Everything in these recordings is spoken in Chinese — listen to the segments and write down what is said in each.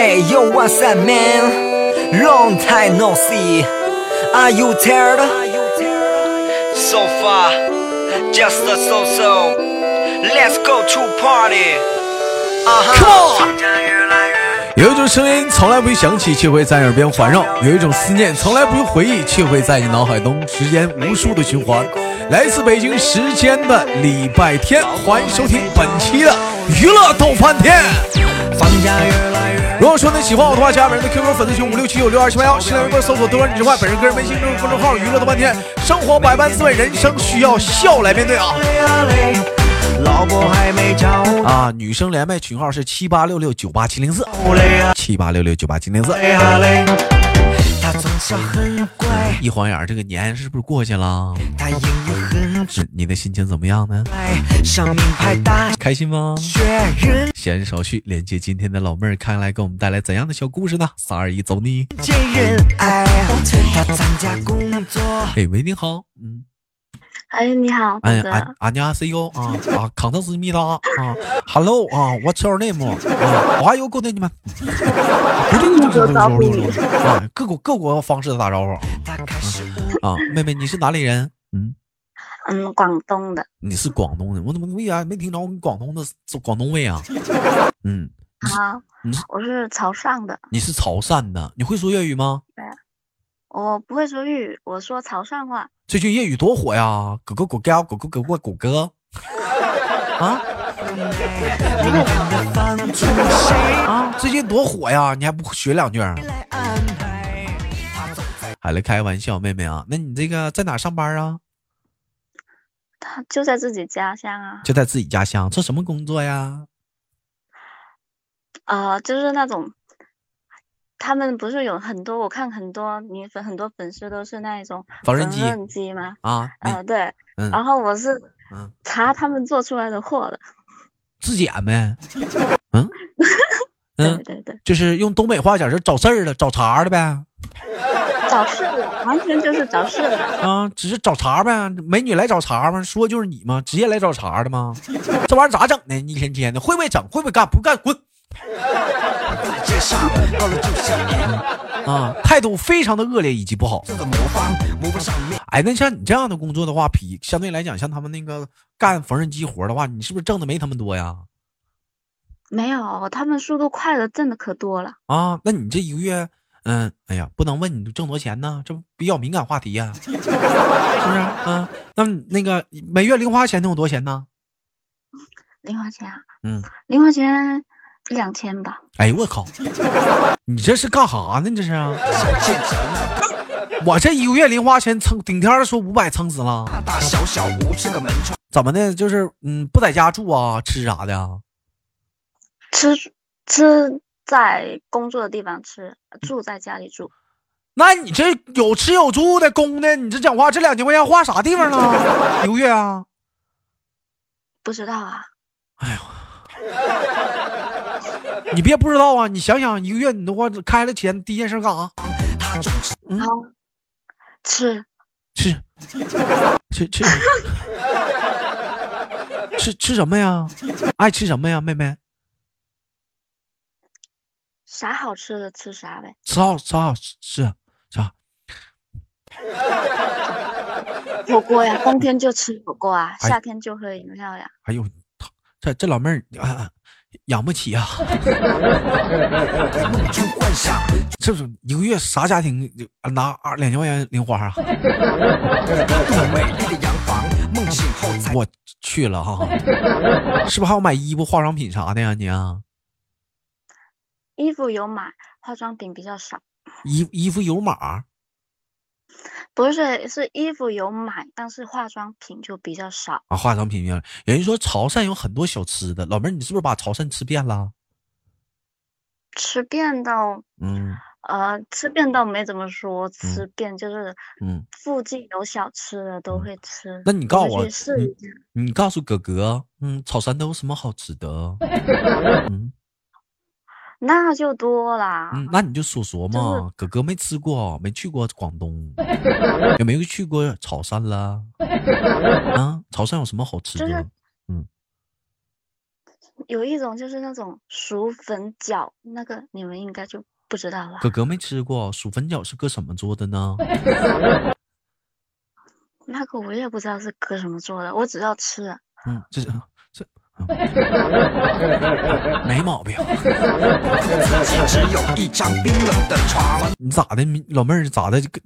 Hey yo, what's up, man? Long time no see. Are you tired? So far, just a so so. Let's go to party. Uh huh. Come on 有一种声音从来不会响起，却会在耳边环绕；有一种思念从来不用回忆，却会在你脑海中时间无数的循环。来自北京时间的礼拜天，欢迎收听本期的娱乐逗翻天。放假越来越如果说你喜欢我的话，加本人的 QQ 粉丝群五六七九六二七八幺，新浪微博搜索“多人之外”，本人个人微信公众号“娱乐的半天”。生活百般滋味，人生需要笑来面对啊！啊，女生连麦群号是七八六六九八七零四，七八六六九八七零四。他很乖，一晃眼儿，这个年是不是过去了？他英语很是你的心情怎么样呢？上名牌大开心吗？闲言少叙，连接今天的老妹儿，看来给我们带来怎样的小故事呢？三二一，走你！见人爱，他参加工作，哎喂，你好，嗯，哎，你好，哎，大哥。安安家 CEO 啊啊，康特斯密达啊，Hello 啊，What's your name 啊，Why you good name？不这个这个招呼啊，各国各国方式的打招呼啊，妹妹你是哪里人？嗯，嗯，广东的你是广东的，我怎么为啥没听着你广东的广东味啊？嗯，啊我是潮汕的，你是潮汕的，你会说粤语吗？我不会说粤语，我说潮汕话。最近粤语多火呀！狗狗狗狗狗狗狗狗狗哥啊啊！最近多火呀！你还不学两句儿？来安排？他总在还来开玩笑，妹妹啊，那你这个在哪上班啊？他就在自己家乡啊，就在自己家乡，做什么工作呀？啊、就是那种，他们不是有很多，我看很多女粉很多粉丝都是那一种缝纫机机吗？啊，对，嗯然后我是嗯，查他们做出来的货的，质检呗。嗯 对嗯，对对，就是用东北话讲是找事儿的，找茬的呗。找事的，完全就是找事的。啊，只是找茬呗，美女来找茬吗？说就是你吗？直接来找茬的吗？这玩意儿咋整呢？一天天的，会不会整？会不会干？不干滚！啊，态度非常的恶劣以及不好。哎，那像你这样的工作的话，比相对来讲，像他们那个干缝纫机活的话，你是不是挣的没他们多呀？没有，他们速度快的挣的可多了。啊，那你这一个月，嗯，哎呀，不能问你挣多少钱呢，这不比较敏感话题呀、是不是？啊，那那个每月零花钱能有多少钱呢？零花钱啊，嗯，零花钱一两千吧。哎呦我靠，你这是干啥呢？你这是啊？我这一个月零花钱撑顶天儿说五百撑死了，大大小小五十个门窗，怎么的？就是嗯，不在家住啊，吃啥的啊？吃吃在工作的地方吃，住在家里住。那你这有吃有住的公的，你这讲话这两千块钱花啥地方了？一个月啊？不知道啊，你别不知道啊！你想想，一个月你的话开了钱，第一件事干啥？嗯吃吃吃吃 吃吃什么呀？爱吃什么呀，妹妹？啥好吃的吃啥呗。吃好吃好吃啥？火锅呀，冬天就吃火锅啊，哎夏天就喝饮料呀。哎呦，这这老妹儿啊，养不起啊！这是一个月啥家庭拿二两千块钱零花啊？我去了哈，是不是还要买衣服、化妆品啥的呀？你啊，衣服有买，化妆品比较少。衣衣服有码不是，是衣服有买，但是化妆品就比较少。啊，化妆品有人说潮汕有很多小吃的，老妹儿你是不是把潮汕吃遍了？吃遍到嗯呃，吃遍倒没怎么说，吃遍就是嗯，附近有小吃的都会吃。那你告诉我去试一下。你告诉哥哥，嗯，潮汕都有什么好吃的？嗯那就多啦。嗯，那你就说说嘛，就是哥哥没吃过，没去过广东，也没有去过潮汕啦？啊，潮汕有什么好吃的？就是有一种就是那种薯粉饺，那个你们应该就不知道了。哥哥没吃过薯粉饺是搁什么做的呢？那个我也不知道是搁什么做的，我只要吃。嗯，这这这、嗯 没毛病。只有一张冰冷的床。你咋的，老妹儿咋的？跟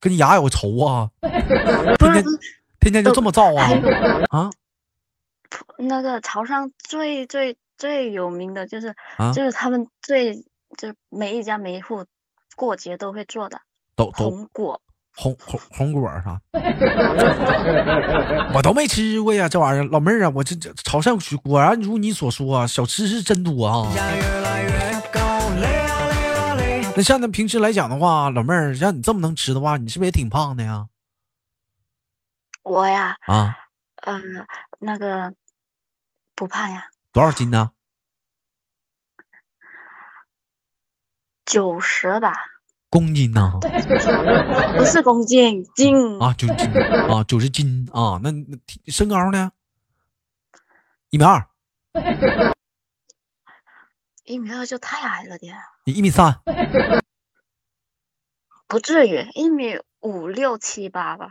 跟你牙有仇啊？天天不是，天天就这么造啊？啊那个潮汕最最最有名的就是，啊！就是他们最就是每一家每一户过节都会做的都都红果。红红红果啥？我都没吃过呀，这玩意儿，老妹儿啊，我这这潮汕果果然如你所说啊，小吃是真多啊。那像那平时来讲的话，老妹儿，像你这么能吃的话，你是不是也挺胖的呀？我呀，啊，嗯，那个不胖呀，多少斤呢？九十吧，公斤呢？不是公斤，斤。啊，九十斤啊，九十斤啊。那那身高呢？一米二，一米二就太矮了点，你一米三，不至于一米五六七八吧。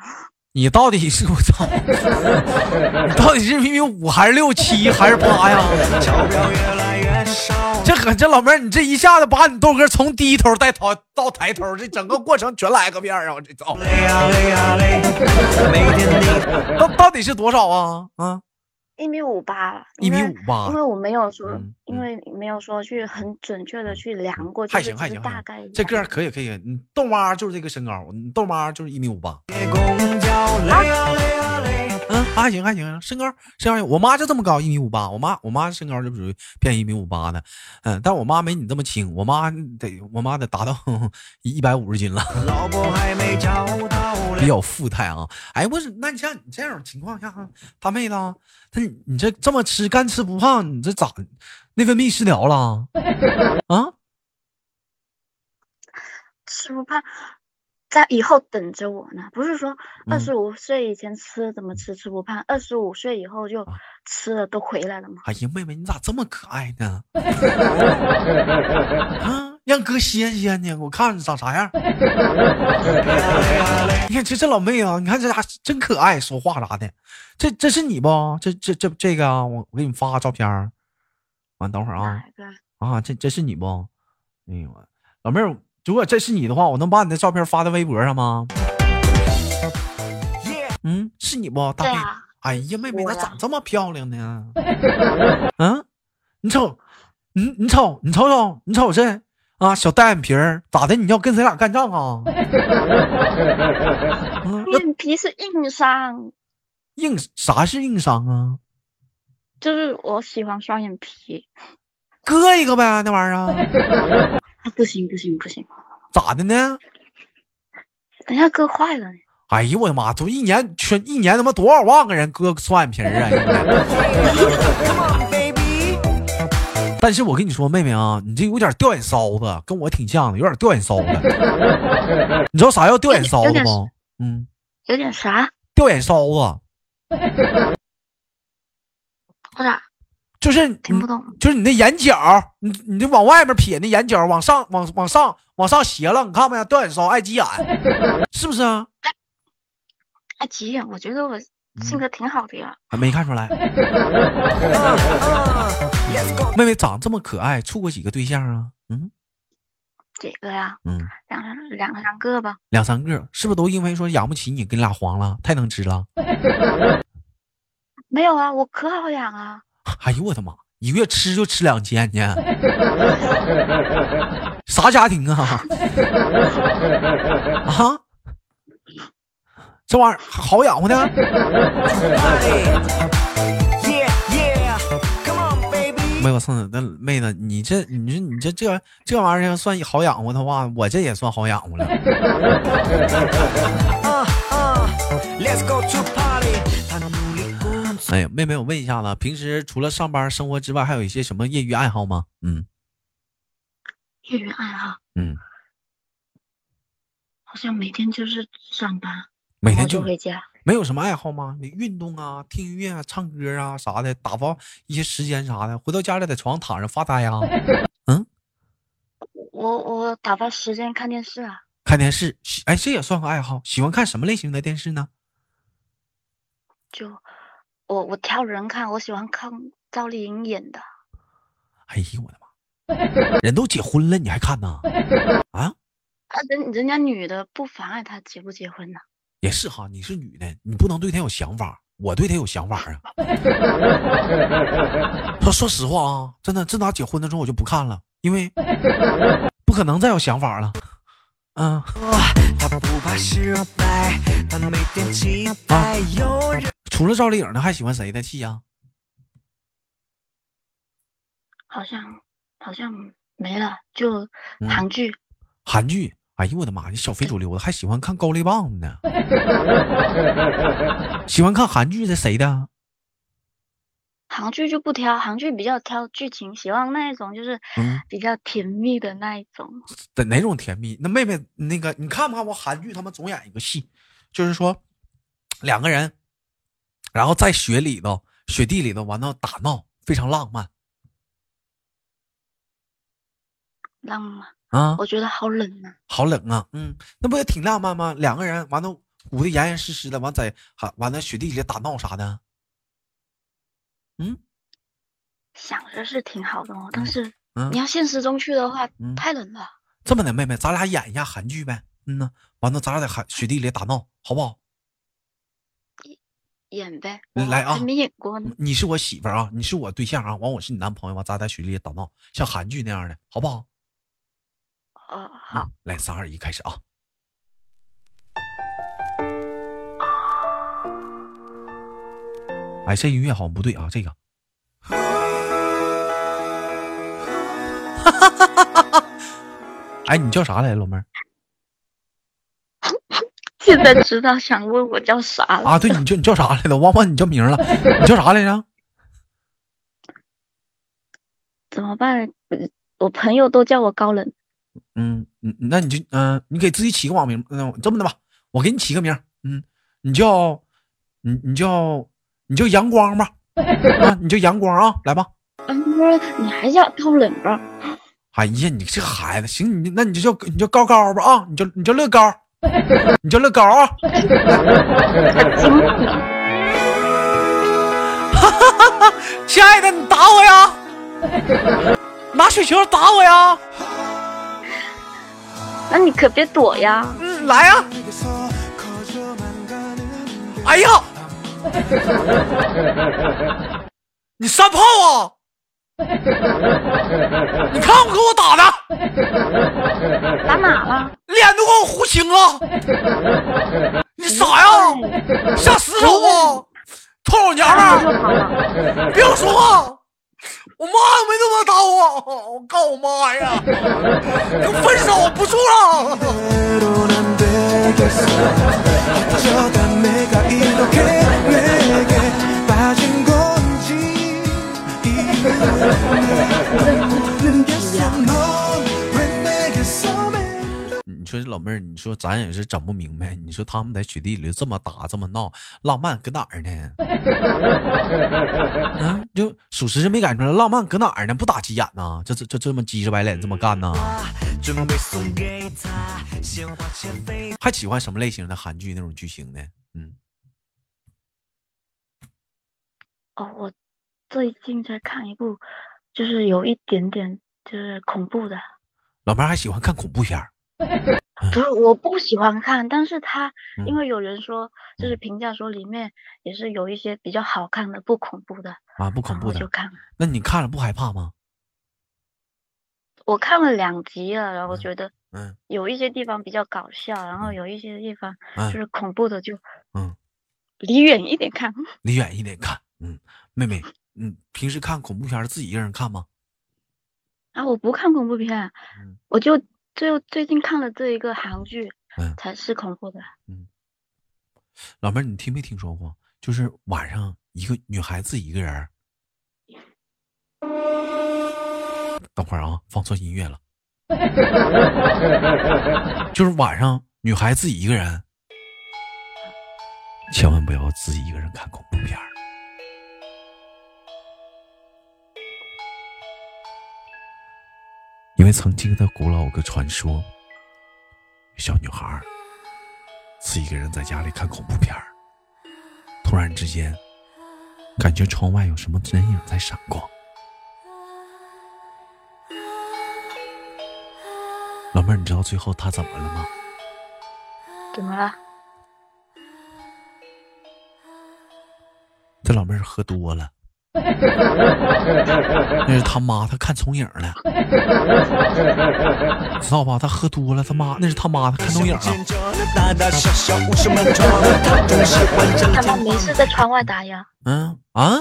你到底是我操？你到底是一米五还是六七还是八呀？这可这老妹儿，你这一下子把你豆哥从低头带头到抬头，这整个过程全来个遍儿啊！我这操，到到底是多少啊？啊，一米五八，一米五八因为我没有说，嗯因为没有说去很准确的去量过，就是还行还行，大概这个可以可以。你豆妈就是这个身高，你豆妈就是一米五八。还行还行，身高身高，我妈就这么高，一米五八。我妈我妈身高就属于偏一米五八的，嗯，但我妈没你这么轻，我妈得我妈得达到 一百五十斤了，老婆还没找到。比较富态啊。哎，不是，那你像你这种情况下，大妹子啊，那你你这这么吃干吃不胖，你这咋内分泌失调了啊？吃不胖，在以后等着我呢。不是说嗯二十五岁以前吃怎么吃吃不胖，二十五岁以后就啊吃了都回来了吗。哎呀，妹妹，你咋这么可爱呢？啊，让哥歇歇呢，我看你长啥样。你看这这老妹啊，你看这家真可爱，说话啥的。这这是你不？这这这这个啊，我我给你发个照片儿。完，等会儿啊？啊，这这是你不？哎呦，老妹儿，如果这是你的话，我能把你的照片发在微博上吗？嗯，是你不？大啊，哎呀，妹妹，咋长这么漂亮呢？嗯，你瞅，你你瞅，你瞅瞅，你瞅这啊，小单眼皮儿，咋的？你要跟谁俩干仗啊？嗯，要面皮是硬伤，硬啥是硬伤啊？就是我喜欢双眼皮。割一个呗，那玩意儿 不行不行不行，咋的呢？等下割坏了呢。哎呦我的妈！都一年全一年他妈多少万个人割双眼皮儿啊！但是我跟你说，妹妹啊，你这有点掉眼梢子，跟我挺像的，有点掉眼梢子。你知道啥叫掉眼梢子吗？嗯，有点啥？掉眼梢子我咋就是听不懂？就是你那眼角，你你这往外面撇那眼角，往上往往上往上斜了，你看没？掉眼梢，爱急眼，是不是啊？爱急眼，我觉得我性格挺好的呀。还没看出来，妹妹长这么可爱，处过几个对象啊？嗯几个呀？嗯，两两两个吧。两三个，是不是都因为说养不起你，给你俩黄了？太能吃了？没有啊，我可好养啊。哎呦我的妈！一个月吃就吃两千呢？啥家庭啊？啊？这玩意儿好养活呢？Yeah yeah。Come on baby。妹，我操，那妹子，你这你说你这这这玩意儿要算好养活的话，我这也算好养活了。Uh uh。哎呀，妹妹，我问一下子，平时除了上班生活之外，还有一些什么业余爱好吗？嗯业余爱好嗯，好像每天就是上班，每天就就回家。没有什么爱好吗？你运动啊，听音乐啊，唱歌啊啥的，打发一些时间啥的。回到家里在床上躺着发呆啊？嗯，我我打发时间看电视啊。看电视，哎，这也算个爱好。喜欢看什么类型的电视呢？就我我挑人看，我喜欢看赵丽颖演的。哎呦我的妈！人都结婚了，你还看呢？啊？啊，人人家女的不妨碍他结不结婚呢。也是哈，你是女的，你不能对他有想法，我对他有想法啊。说说实话啊，真的，自打结婚的时候我就不看了，因为不可能再有想法了。嗯。除了赵丽颖呢，还喜欢谁的戏呀？好像好像没了，就韩剧。韩剧。哎呦我的妈！你小非主流的还喜欢看高丽棒呢？喜欢看韩剧的谁的？韩剧就不挑，韩剧比较挑剧情，喜欢那一种就是比较甜蜜的那一种。的哪种甜蜜？那妹妹，那个你看不看过韩剧？他们总演一个戏，就是说两个人，然后在雪里头、雪地里头完了打闹，非常浪漫。浪漫。啊，我觉得好冷啊，好冷啊，嗯，那不也挺浪漫吗？两个人完了捂得严严实实的，完在还完了雪地里打闹啥的，嗯，想着是挺好的哦，但是你要现实中去的话，太冷了。这么的，妹妹，咱俩演一下韩剧呗，嗯呢，完了咱俩在寒雪地里打闹，好不好？演呗，来啊，没演过呢。你是我媳妇啊，你是我对象啊，完我是你男朋友，完咱在群里打闹，像韩剧那样的，好不好？哦，好，来，三二一，开始啊！哎，这音乐好像不对啊，这个。哎，你叫啥来，老妹儿？现在知道，想问我叫啥了？啊，对，你叫你叫啥来着？忘忘你叫名了，你叫啥来着？怎么办？我朋友都叫我高冷。嗯，嗯，那你就嗯，你给自己起个网名，嗯，这么的吧，我给你起个名，嗯，你叫，你你叫你叫阳光吧，啊，你叫阳光啊，来吧。你还叫高冷吧？哎呀，你这孩子，行，你那你就叫你叫高高吧啊，你叫你叫乐高，你叫乐高啊。哈哈哈哈！亲爱的，你打我呀？拿雪球打我呀？那你可别躲呀！嗯，来呀！哎呀！你三炮啊！你看我给我打的，打哪了？脸都给我糊青了！你傻呀？下死手啊！臭老娘们儿！别说话！我妈没那么打我，我告我妈呀！分手不住了。说老妹儿，你说咱也是整不明白。你说他们在雪地里这么打这么闹，浪漫搁哪儿呢？啊，就属实是没感觉浪漫搁哪儿呢？不打急眼呐？这这这这么急着白脸这么干呢？还喜欢什么类型的韩剧那种剧情呢？嗯。哦，我最近在看一部，就是有一点点就是恐怖的。老妹儿还喜欢看恐怖片儿。不是我不喜欢看，但是他因为有人说，就是评价说里面也是有一些比较好看的，不恐怖的啊，不恐怖的就看。那你看了不害怕吗？我看了两集了，然后觉得嗯，有一些地方比较搞笑，然后有一些地方就是恐怖的，就嗯，离远一点看，离远一点看。嗯，妹妹，嗯，平时看恐怖片自己一个人看吗？啊，我不看恐怖片，我就。最最近看了这一个韩剧，嗯，才是恐怖的。嗯，老妹儿，你听没听说过？就是晚上一个女孩子一个人。等会儿啊，放错音乐了。就是晚上女孩自己一个人，千万不要自己一个人看恐怖片儿，因为曾经的古老有个传说，小女孩自己一个人在家里看恐怖片儿，突然之间感觉窗外有什么人影在闪光。老妹儿，你知道最后她怎么了吗？怎么了？这老妹儿喝多了，那是他妈，他看重影了，知道吧？他喝多了，他妈那是他妈，他看重影了。他妈没事在窗外打呀？嗯啊？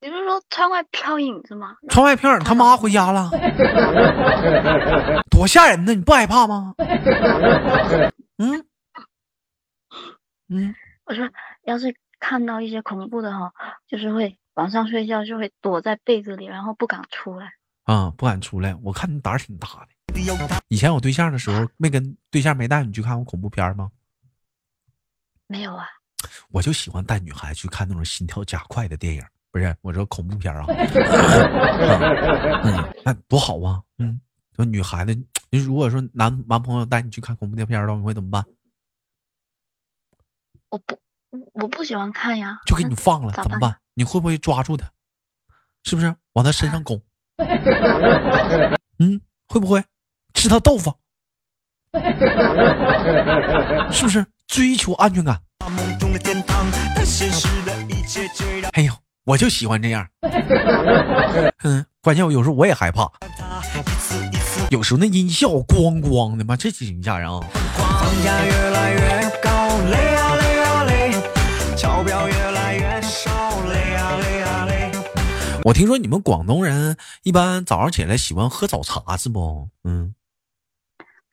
你不是说窗外飘影子吗？窗外飘影，他妈回家了，多吓人呢！你不害怕吗？嗯嗯。我说，要是看到一些恐怖的哈，就是会晚上睡觉就会躲在被子里，然后不敢出来。啊，不敢出来。我看你胆儿挺大的。以前有对象的时候，没跟对象没带你去看过恐怖片吗？没有啊。我就喜欢带女孩去看那种心跳加快的电影，不是我说恐怖片啊。嗯，那多好啊。嗯，说女孩子，你如果说男男朋友带你去看恐怖片的话，你会怎么办？我不，我不喜欢看呀，就给你放了，怎么办？你会不会抓住他？是不是往他身上拱？嗯，会不会吃他豆腐？是不是追求安全感？哎呦，我就喜欢这样。嗯，关键我有时候我也害怕，有时候那音效咣咣的妈，这挺吓人啊。我听说你们广东人一般早上起来喜欢喝早茶是不？嗯，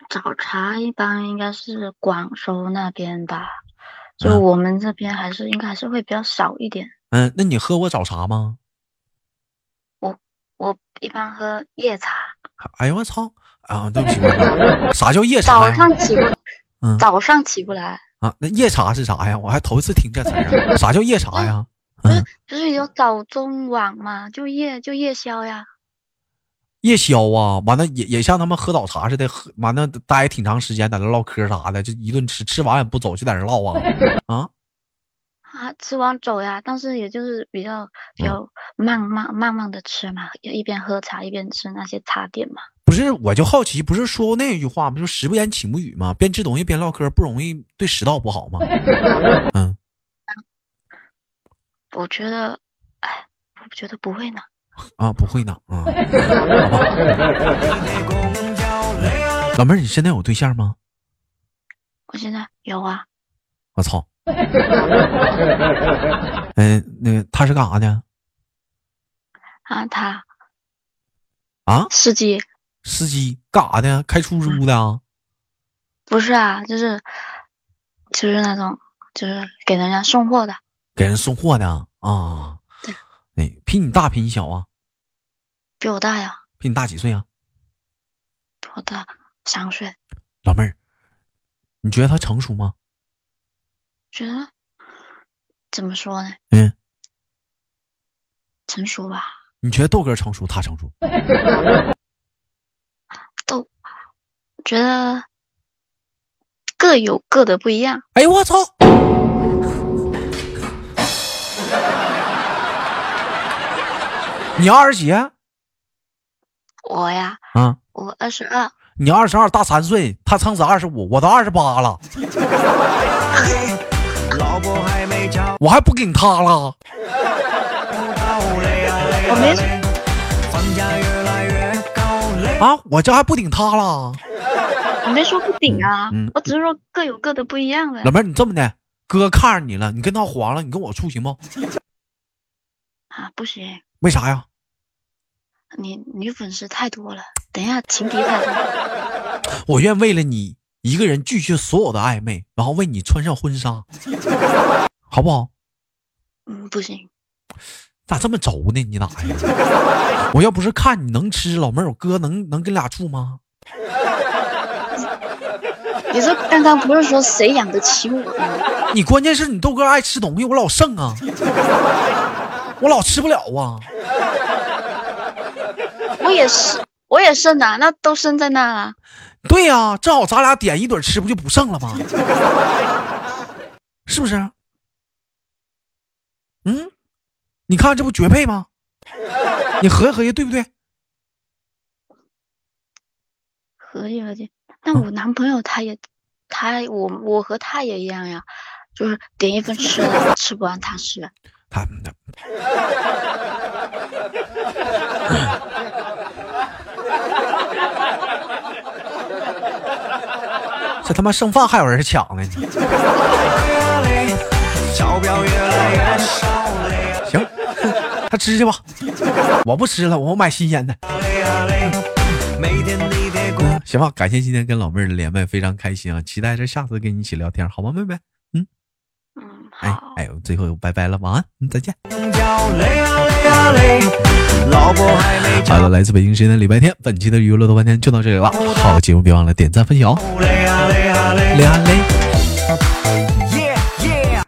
早茶一般应该是广州那边吧，就我们这边还是应该还是会比较少一点。嗯，那你喝过早茶吗？我我一般喝夜茶。哎呦我操啊！对不起，啥叫夜茶？早上起不，嗯，早上起不来啊。那夜茶是啥呀？我还头一次听这词儿。啥叫夜茶呀？嗯，就是有早中晚嘛，就夜就夜宵呀，夜宵啊，完了也也像他们喝早茶似的，喝完了待挺长时间，在那唠嗑啥的，就一顿吃，吃完也不走，就在那唠啊 啊啊！吃完走呀，但是也就是比较比较慢慢慢慢的吃嘛，一边喝茶一边吃那些茶点嘛。不是，我就好奇，不是说过那句话吗？就食不言，寝不语吗？边吃东西边唠嗑，不容易对食道不好吗？嗯。我觉得，哎，我觉得不会呢。啊，不会呢。啊，老妹儿，你现在有对象吗？我现在有啊。我操。嗯，那个他是干啥的？啊，他。啊？司机。司机干啥的？开出租的啊？不是啊，就是，就是那种，就是给人家送货的。给人送货的啊？对，哎，比你大，比你小啊？比我大呀。比你大几岁啊？比我大三岁。老妹儿，你觉得他成熟吗？觉得怎么说呢？嗯，成熟吧。你觉得豆哥成熟，他成熟？豆，觉得各有各的不一样。哎呦我操！你二十几？我呀，啊，我二十二。你二十二，大三岁。他撑死二十五，我都二十八了。我还不给你他了。我没。啊，我这还不顶他了。我没说不顶啊，我只是说各有各的不一样呗。老妹儿，你这么的，哥看上你了，你跟他黄了，你跟我处行不？啊，不行。为啥呀？你女粉丝太多了，等一下情敌太多。我愿为了你一个人拒绝所有的暧昧，然后为你穿上婚纱，好不好？嗯，不行。咋这么轴呢？你咋呀？我要不是看你能吃，老妹儿，我哥能能跟俩处吗？你这刚刚不是说谁养得起我吗？你关键是你豆哥爱吃东西，我老剩啊，我老吃不了啊。我也是，我也剩呐，那都剩在那了。对呀，正好咱俩点一顿吃，不就不剩了吗？是不是？嗯，你看这不绝配吗？你合计合计，对不对？合计合计，那我男朋友他也，他我我和他也一样呀，就是点一份吃的吃不完他吃。他。这他妈剩饭还有人抢呢！行，他吃去吧，我不吃了，我买新鲜的。行吧，感谢今天跟老妹儿的连麦，非常开心啊！期待着下次跟你一起聊天，好吗，妹妹？嗯嗯，哎哎，最后拜拜了，晚安，嗯，再见。好了，来自北京时间的礼拜天，本期的娱乐多半天就到这里了。好节目别忘了点赞分享哦。